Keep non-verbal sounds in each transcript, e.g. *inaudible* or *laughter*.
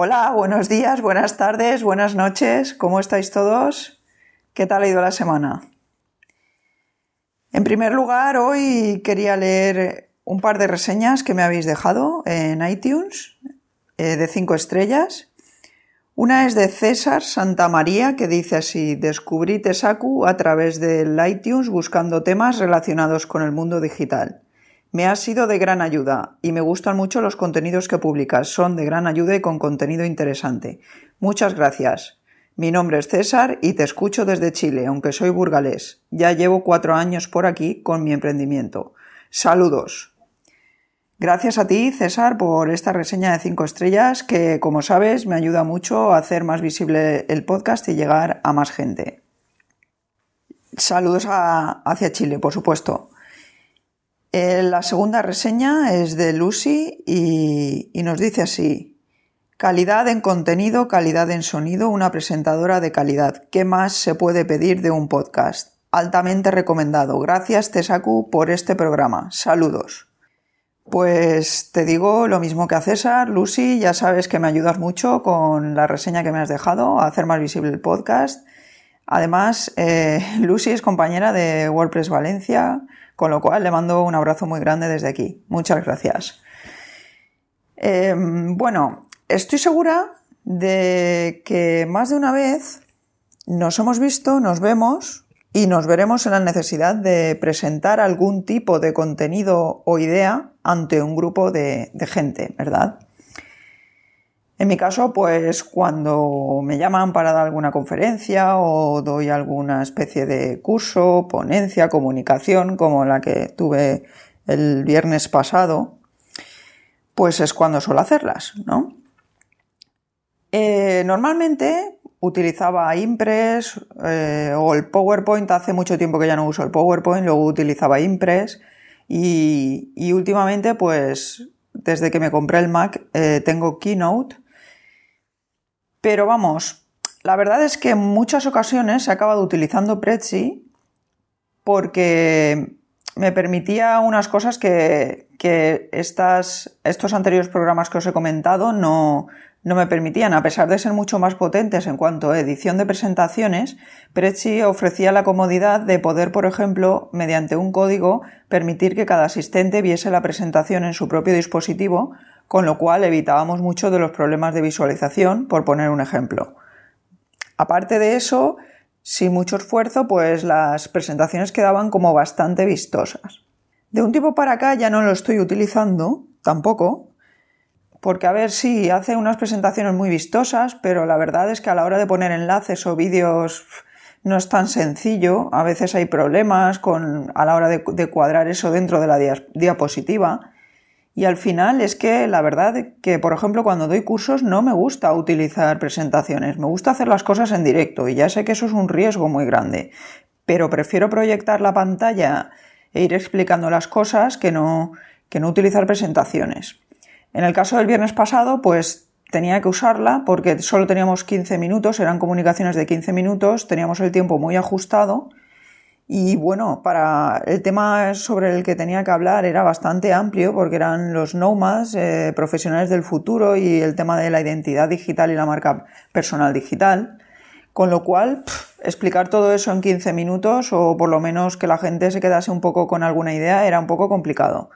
Hola, buenos días, buenas tardes, buenas noches, ¿cómo estáis todos? ¿Qué tal ha ido la semana? En primer lugar, hoy quería leer un par de reseñas que me habéis dejado en iTunes eh, de 5 estrellas. Una es de César Santa María que dice así, descubrí Tesaku a través del iTunes buscando temas relacionados con el mundo digital. Me ha sido de gran ayuda y me gustan mucho los contenidos que publicas. Son de gran ayuda y con contenido interesante. Muchas gracias. Mi nombre es César y te escucho desde Chile, aunque soy burgalés. Ya llevo cuatro años por aquí con mi emprendimiento. Saludos. Gracias a ti, César, por esta reseña de cinco estrellas que, como sabes, me ayuda mucho a hacer más visible el podcast y llegar a más gente. Saludos hacia Chile, por supuesto. Eh, la segunda reseña es de Lucy y, nos dice así. Calidad en contenido, calidad en sonido, una presentadora de calidad. ¿Qué más se puede pedir de un podcast? Altamente recomendado. Gracias, Tesaku, por este programa. Saludos. Pues te digo lo mismo que a César, Lucy, ya sabes que me ayudas mucho con la reseña que me has dejado a hacer más visible el podcast. Además, eh, *laughs* Lucy es compañera de WordPress Valencia, con lo cual le mando un abrazo muy grande desde aquí. Muchas gracias. Em, bueno, estoy segura de que más de una vez nos hemos visto, nos vemos y nos veremos en la necesidad de presentar algún tipo de contenido o idea ante un grupo de gente, ¿verdad? En mi caso, pues cuando me llaman para dar alguna conferencia o doy alguna especie de curso, ponencia, comunicación, como la que tuve el viernes pasado, pues es cuando suelo hacerlas, ¿no? Eh, normalmente utilizaba Impress eh, o el PowerPoint, hace mucho tiempo que ya no uso el PowerPoint, luego utilizaba Impress y, últimamente, pues desde que me compré el Mac, eh, tengo Keynote pero vamos, la verdad es que en muchas ocasiones he acabado utilizando Prezi porque me permitía unas cosas que, estos anteriores programas que os he comentado no, no me permitían, a pesar de ser mucho más potentes en cuanto a edición de presentaciones, Prezi ofrecía la comodidad de poder, por ejemplo, mediante un código, permitir que cada asistente viese la presentación en su propio dispositivo con lo cual evitábamos mucho de los problemas de visualización, por poner un ejemplo. Aparte de eso, sin mucho esfuerzo, pues las presentaciones quedaban como bastante vistosas. De un tiempo para acá ya no lo estoy utilizando, tampoco, porque a ver si hace unas presentaciones muy vistosas, pero la verdad es que a la hora de poner enlaces o vídeos no es tan sencillo, a veces hay problemas con, a la hora de cuadrar eso dentro de la diapositiva y al final es que la verdad que, por ejemplo, cuando doy cursos no me gusta utilizar presentaciones, me gusta hacer las cosas en directo y ya sé que eso es un riesgo muy grande, pero prefiero proyectar la pantalla e ir explicando las cosas que no, que no utilizar presentaciones. En el caso del viernes pasado, pues tenía que usarla porque solo teníamos 15 minutos, eran comunicaciones de 15 minutos, teníamos el tiempo muy ajustado y bueno, para el tema sobre el que tenía que hablar era bastante amplio porque eran los nomads, eh, profesionales del futuro y el tema de la identidad digital y la marca personal digital. Con lo cual, explicar todo eso en 15 minutos o por lo menos que la gente se quedase un poco con alguna idea era un poco complicado.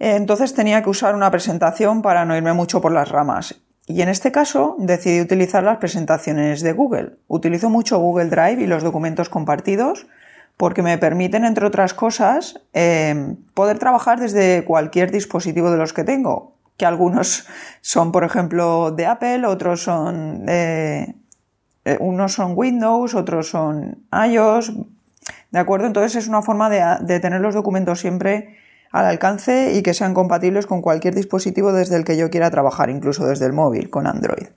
Entonces tenía que usar una presentación para no irme mucho por las ramas. Y en este caso decidí utilizar las presentaciones de Google. Utilizo mucho Google Drive y los documentos compartidos porque me permiten, entre otras cosas, em, poder trabajar desde cualquier dispositivo de los que tengo, que algunos *laughs* son, por ejemplo, de Apple, otros son, eh, unos son Windows, otros son iOS, ¿de acuerdo? Entonces es una forma de tener los documentos siempre al alcance y que sean compatibles con cualquier dispositivo desde el que yo quiera trabajar, incluso desde el móvil con Android.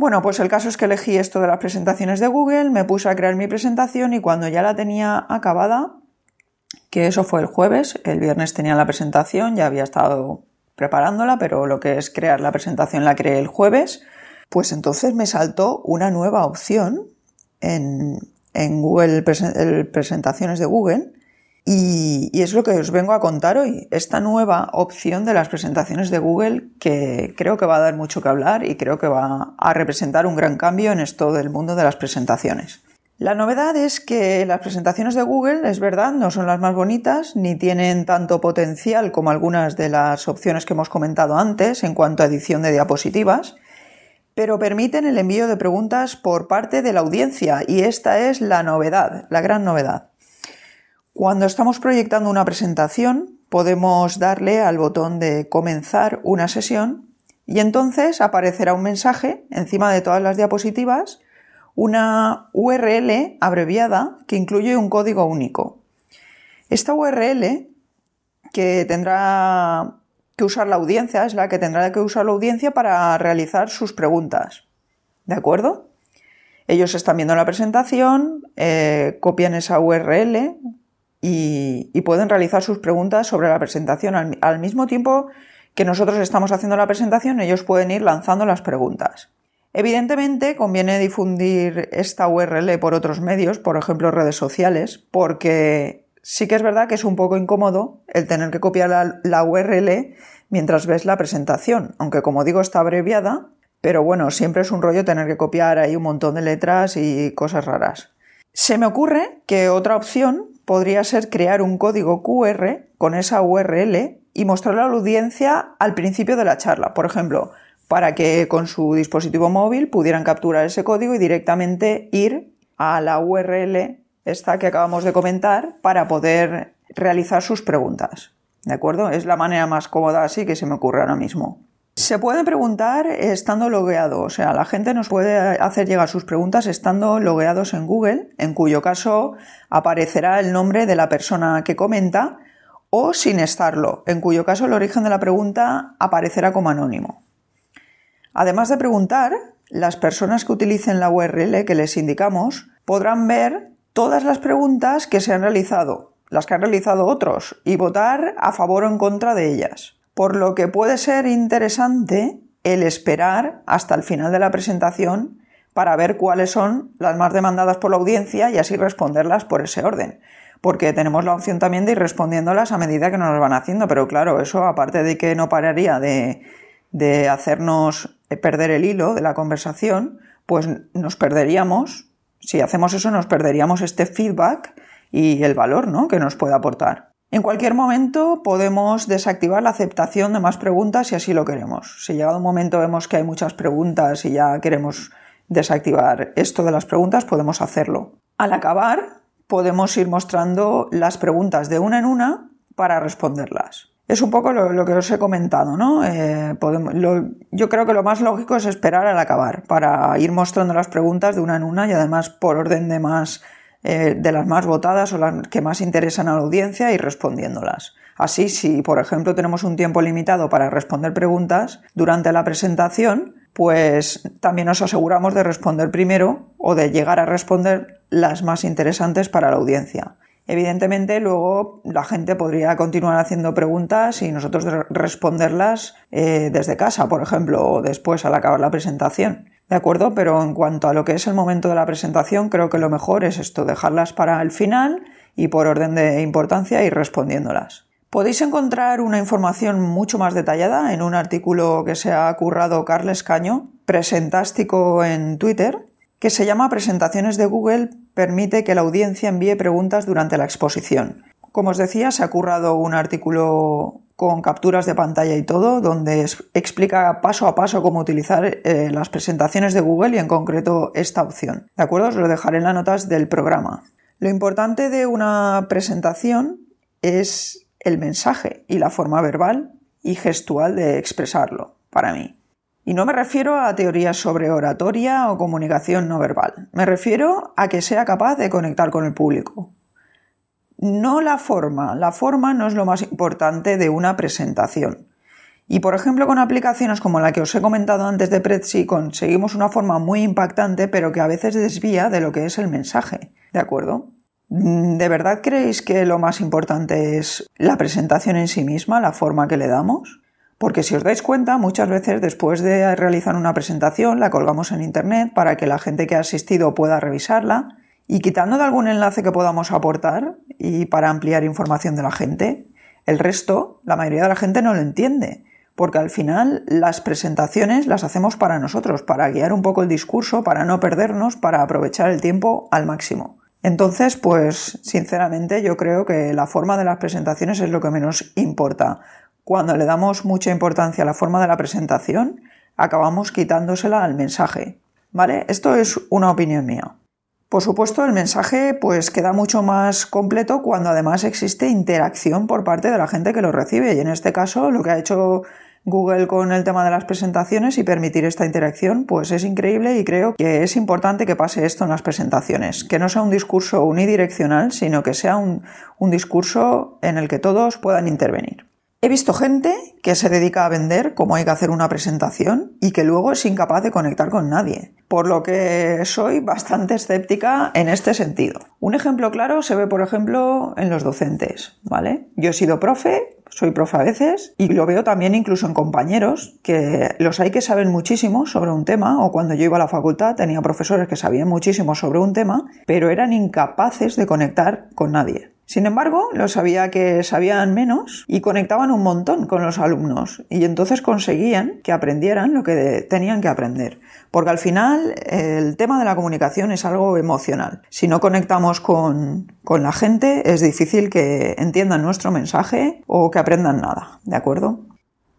Bueno, pues el caso es que elegí esto de las presentaciones de Google, me puse a crear mi presentación y cuando ya la tenía acabada, que eso fue el jueves, el viernes tenía la presentación, ya había estado preparándola, pero lo que es crear la presentación la creé el jueves, pues entonces me saltó una nueva opción en, Google Presentaciones de Google y, es lo que os vengo a contar hoy, esta nueva opción de las presentaciones de Google que creo que va a dar mucho que hablar y creo que va a representar un gran cambio en esto del mundo de las presentaciones. La novedad es que las presentaciones de Google, es verdad, no son las más bonitas ni tienen tanto potencial como algunas de las opciones que hemos comentado antes en cuanto a edición de diapositivas, pero permiten el envío de preguntas por parte de la audiencia y esta es la novedad, la gran novedad. Cuando estamos proyectando una presentación, podemos darle al botón de comenzar una sesión y entonces aparecerá un mensaje encima de todas las diapositivas una URL abreviada que incluye un código único. Esta URL que tendrá que usar la audiencia es la que tendrá que usar la audiencia para realizar sus preguntas. ¿De acuerdo? Ellos están viendo la presentación, eh, copian esa URL y, pueden realizar sus preguntas sobre la presentación. al mismo tiempo que nosotros estamos haciendo la presentación, ellos pueden ir lanzando las preguntas. Evidentemente conviene difundir esta URL por otros medios, por ejemplo redes sociales, porque sí que es verdad que es un poco incómodo el tener que copiar la, URL mientras ves la presentación, aunque como digo está abreviada, pero bueno, siempre es un rollo tener que copiar ahí un montón de letras y cosas raras. Se me ocurre que otra opción podría ser crear un código QR con esa URL y mostrarlo a la audiencia al principio de la charla. Por ejemplo, para que con su dispositivo móvil pudieran capturar ese código y directamente ir a la URL esta que acabamos de comentar para poder realizar sus preguntas. ¿De acuerdo? Es la manera más cómoda así que se me ocurre ahora mismo. Se puede preguntar estando logueado, o sea, la gente nos puede hacer llegar sus preguntas estando logueados en Google, en cuyo caso aparecerá el nombre de la persona que comenta, o sin estarlo, en cuyo caso el origen de la pregunta aparecerá como anónimo. Además de preguntar, las personas que utilicen la URL que les indicamos podrán ver todas las preguntas que se han realizado, las que han realizado otros, y votar a favor o en contra de ellas. Por lo que puede ser interesante el esperar hasta el final de la presentación para ver cuáles son las más demandadas por la audiencia y así responderlas por ese orden. Porque tenemos la opción también de ir respondiéndolas a medida que nos las van haciendo, pero claro, eso aparte de que no pararía de, de hacernos perder el hilo de la conversación, pues nos perderíamos, si hacemos eso, nos perderíamos este feedback y el valor ¿no? que nos puede aportar. En cualquier momento podemos desactivar la aceptación de más preguntas si así lo queremos. Si llegado un momento vemos que hay muchas preguntas y ya queremos desactivar esto de las preguntas, podemos hacerlo. Al acabar, podemos ir mostrando las preguntas de una en una para responderlas. Es un poco lo, que os he comentado, ¿no? Eh, yo creo que lo más lógico es esperar al acabar para ir mostrando las preguntas de una en una y además por orden de más eh, de las más votadas o las que más interesan a la audiencia y respondiéndolas. Así, si por ejemplo tenemos un tiempo limitado para responder preguntas durante la presentación, pues también nos aseguramos de responder primero o de llegar a responder las más interesantes para la audiencia. Evidentemente, luego la gente podría continuar haciendo preguntas y nosotros responderlas eh, desde casa, por ejemplo, o después al acabar la presentación. ¿De acuerdo? Pero en cuanto a lo que es el momento de la presentación, creo que lo mejor es esto, dejarlas para el final y por orden de importancia ir respondiéndolas. Podéis encontrar una información mucho más detallada en un artículo que se ha currado Carles Caño, presentástico en Twitter, que se llama Presentaciones de Google, permite que la audiencia envíe preguntas durante la exposición. Como os decía, se ha currado un artículo con capturas de pantalla y todo, donde explica paso a paso cómo utilizar eh, las presentaciones de Google y en concreto esta opción. ¿De acuerdo? Os lo dejaré en las notas del programa. Lo importante de una presentación es el mensaje y la forma verbal y gestual de expresarlo, para mí. Y no me refiero a teorías sobre oratoria o comunicación no verbal, me refiero a que sea capaz de conectar con el público. no la forma. La forma no es lo más importante de una presentación. Y por ejemplo, con aplicaciones como la que os he comentado antes de Prezi, conseguimos una forma muy impactante, pero que a veces desvía de lo que es el mensaje. ¿De acuerdo? ¿De verdad creéis que lo más importante es la presentación en sí misma, la forma que le damos? Porque si os dais cuenta, muchas veces después de realizar una presentación la colgamos en Internet para que la gente que ha asistido pueda revisarla y quitando de algún enlace que podamos aportar y para ampliar información de la gente, el resto, la mayoría de la gente no lo entiende porque al final las presentaciones las hacemos para nosotros, para guiar un poco el discurso, para no perdernos, para aprovechar el tiempo al máximo. Entonces, pues sinceramente yo creo que la forma de las presentaciones es lo que menos importa. Cuando le damos mucha importancia a la forma de la presentación, acabamos quitándosela al mensaje. ¿Vale? Esto es una opinión mía. Por supuesto, el mensaje pues queda mucho más completo cuando además existe interacción por parte de la gente que lo recibe y en este caso lo que ha hecho Google con el tema de las presentaciones y permitir esta interacción, pues es increíble y creo que es importante que pase esto en las presentaciones, que no sea un discurso unidireccional, sino que sea un, un discurso en el que todos puedan intervenir. He visto gente que se dedica a vender cómo hay que hacer una presentación y que luego es incapaz de conectar con nadie, por lo que soy bastante escéptica en este sentido. Un ejemplo claro se ve, por ejemplo, en los docentes, ¿vale? Yo he sido profe, soy profe a veces y lo veo también incluso en compañeros que los hay que saben muchísimo sobre un tema o cuando yo iba a la facultad tenía profesores que sabían muchísimo sobre un tema pero eran incapaces de conectar con nadie. Sin embargo, lo sabía que sabían menos y conectaban un montón con los alumnos y entonces conseguían que aprendieran lo que tenían que aprender. Porque al final el tema de la comunicación es algo emocional. Si no conectamos con, con la gente es difícil que entiendan nuestro mensaje o que aprendan nada, ¿de acuerdo?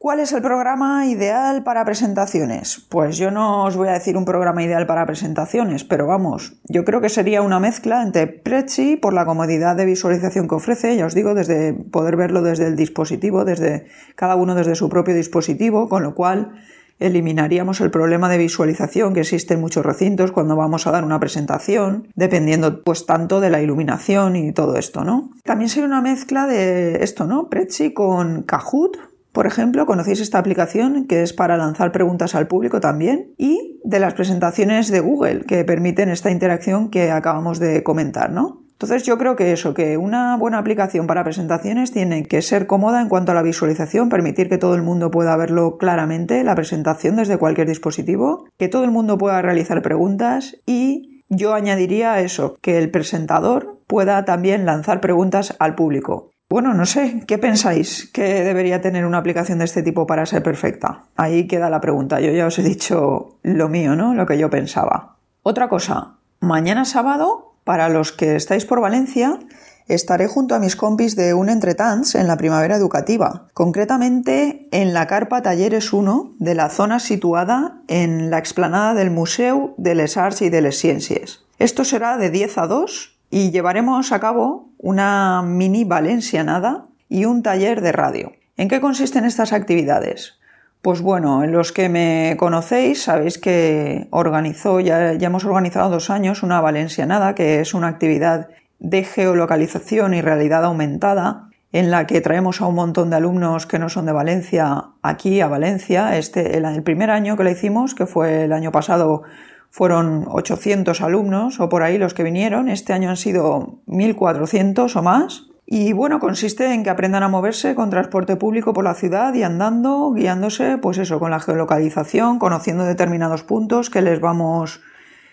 ¿Cuál es el programa ideal para presentaciones? Pues yo no os voy a decir un programa ideal para presentaciones, pero vamos, yo creo que sería una mezcla entre Prezi por la comodidad de visualización que ofrece, ya os digo, desde poder verlo desde el dispositivo, desde cada uno desde su propio dispositivo, con lo cual eliminaríamos el problema de visualización que existe en muchos recintos cuando vamos a dar una presentación, dependiendo pues tanto de la iluminación y todo esto, ¿no? También sería una mezcla de esto, ¿no? Prezi con Kahoot, por ejemplo, conocéis esta aplicación que es para lanzar preguntas al público también y de las presentaciones de Google que permiten esta interacción que acabamos de comentar, ¿no? Entonces yo creo que eso, que una buena aplicación para presentaciones tiene que ser cómoda en cuanto a la visualización, permitir que todo el mundo pueda verlo claramente, la presentación desde cualquier dispositivo, que todo el mundo pueda realizar preguntas y yo añadiría eso, que el presentador pueda también lanzar preguntas al público. Bueno, no sé, ¿qué pensáis que debería tener una aplicación de este tipo para ser perfecta? Ahí queda la pregunta. Yo ya os he dicho lo mío, ¿no? Lo que yo pensaba. Otra cosa, mañana sábado, para los que estáis por Valencia, estaré junto a mis compis de un entretans en la primavera educativa, concretamente en la carpa Talleres 1 de la zona situada en la explanada del Museo de les Arts y de les Ciencias. Esto será de 10 a 2 y llevaremos a cabo una mini valencianada y un taller de radio. ¿En qué consisten estas actividades? Pues bueno, en los que me conocéis sabéis que organizó, ya, ya hemos organizado dos años una valencianada, que es una actividad de geolocalización y realidad aumentada, en la que traemos a un montón de alumnos que no son de Valencia aquí a Valencia. Este, el, el primer año que la hicimos, que fue el año pasado, fueron 800 alumnos o por ahí los que vinieron. Este año han sido 1.400 o más. Y bueno, consiste en que aprendan a moverse con transporte público por la ciudad y andando, guiándose, pues eso, con la geolocalización, conociendo determinados puntos que les vamos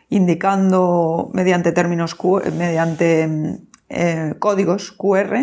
indicando mediante términos, mediante eh, códigos QR.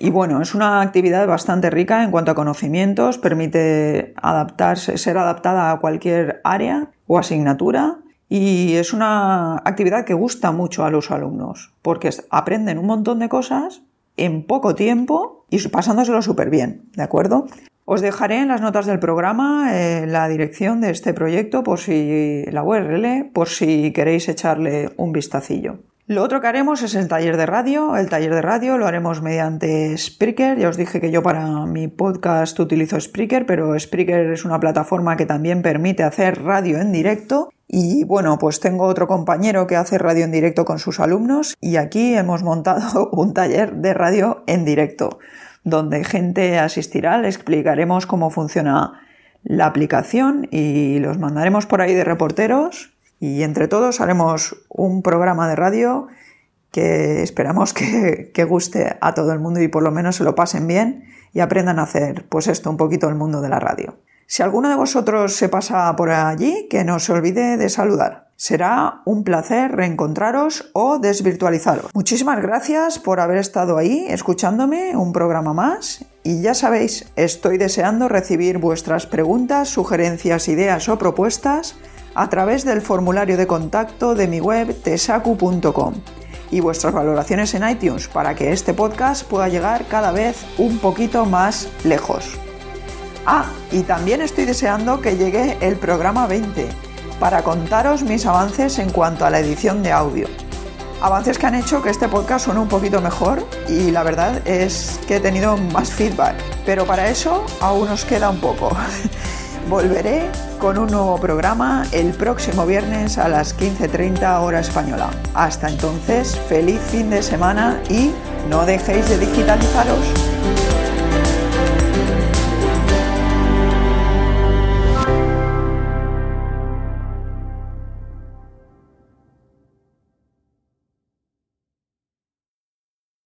Y bueno, es una actividad bastante rica en cuanto a conocimientos, permite adaptarse, ser adaptada a cualquier área o asignatura y es una actividad que gusta mucho a los alumnos, porque aprenden un montón de cosas en poco tiempo y pasándoselo súper bien, ¿de acuerdo? Os dejaré en las notas del programa eh, la dirección de este proyecto por si la URL, por si queréis echarle un vistacillo. Lo otro que haremos es el taller de radio. El taller de radio lo haremos mediante Spreaker. Ya os dije que yo para mi podcast utilizo Spreaker, pero Spreaker es una plataforma que también permite hacer radio en directo. Y bueno, pues tengo otro compañero que hace radio en directo con sus alumnos y aquí hemos montado *laughs* un taller de radio en directo, donde gente asistirá, le explicaremos cómo funciona la aplicación y los mandaremos por ahí de reporteros y entre todos haremos un programa de radio que esperamos que, guste a todo el mundo y por lo menos se lo pasen bien y aprendan a hacer pues esto un poquito el mundo de la radio. Si alguno de vosotros se pasa por allí, que no se olvide de saludar. Será un placer reencontraros o desvirtualizaros. Muchísimas gracias por haber estado ahí escuchándome un programa más y ya sabéis, estoy deseando recibir vuestras preguntas, sugerencias, ideas o propuestas a través del formulario de contacto de mi web tesacu.com y vuestras valoraciones en iTunes para que este podcast pueda llegar cada vez un poquito más lejos. Ah, y también estoy deseando que llegue el programa 20 para contaros mis avances en cuanto a la edición de audio. Avances que han hecho que este podcast suene un poquito mejor y la verdad es que he tenido más feedback, pero para eso aún nos queda un poco. *laughs* Volveré con un nuevo programa el próximo viernes a las 15.30 hora española. Hasta entonces, feliz fin de semana y no dejéis de digitalizaros.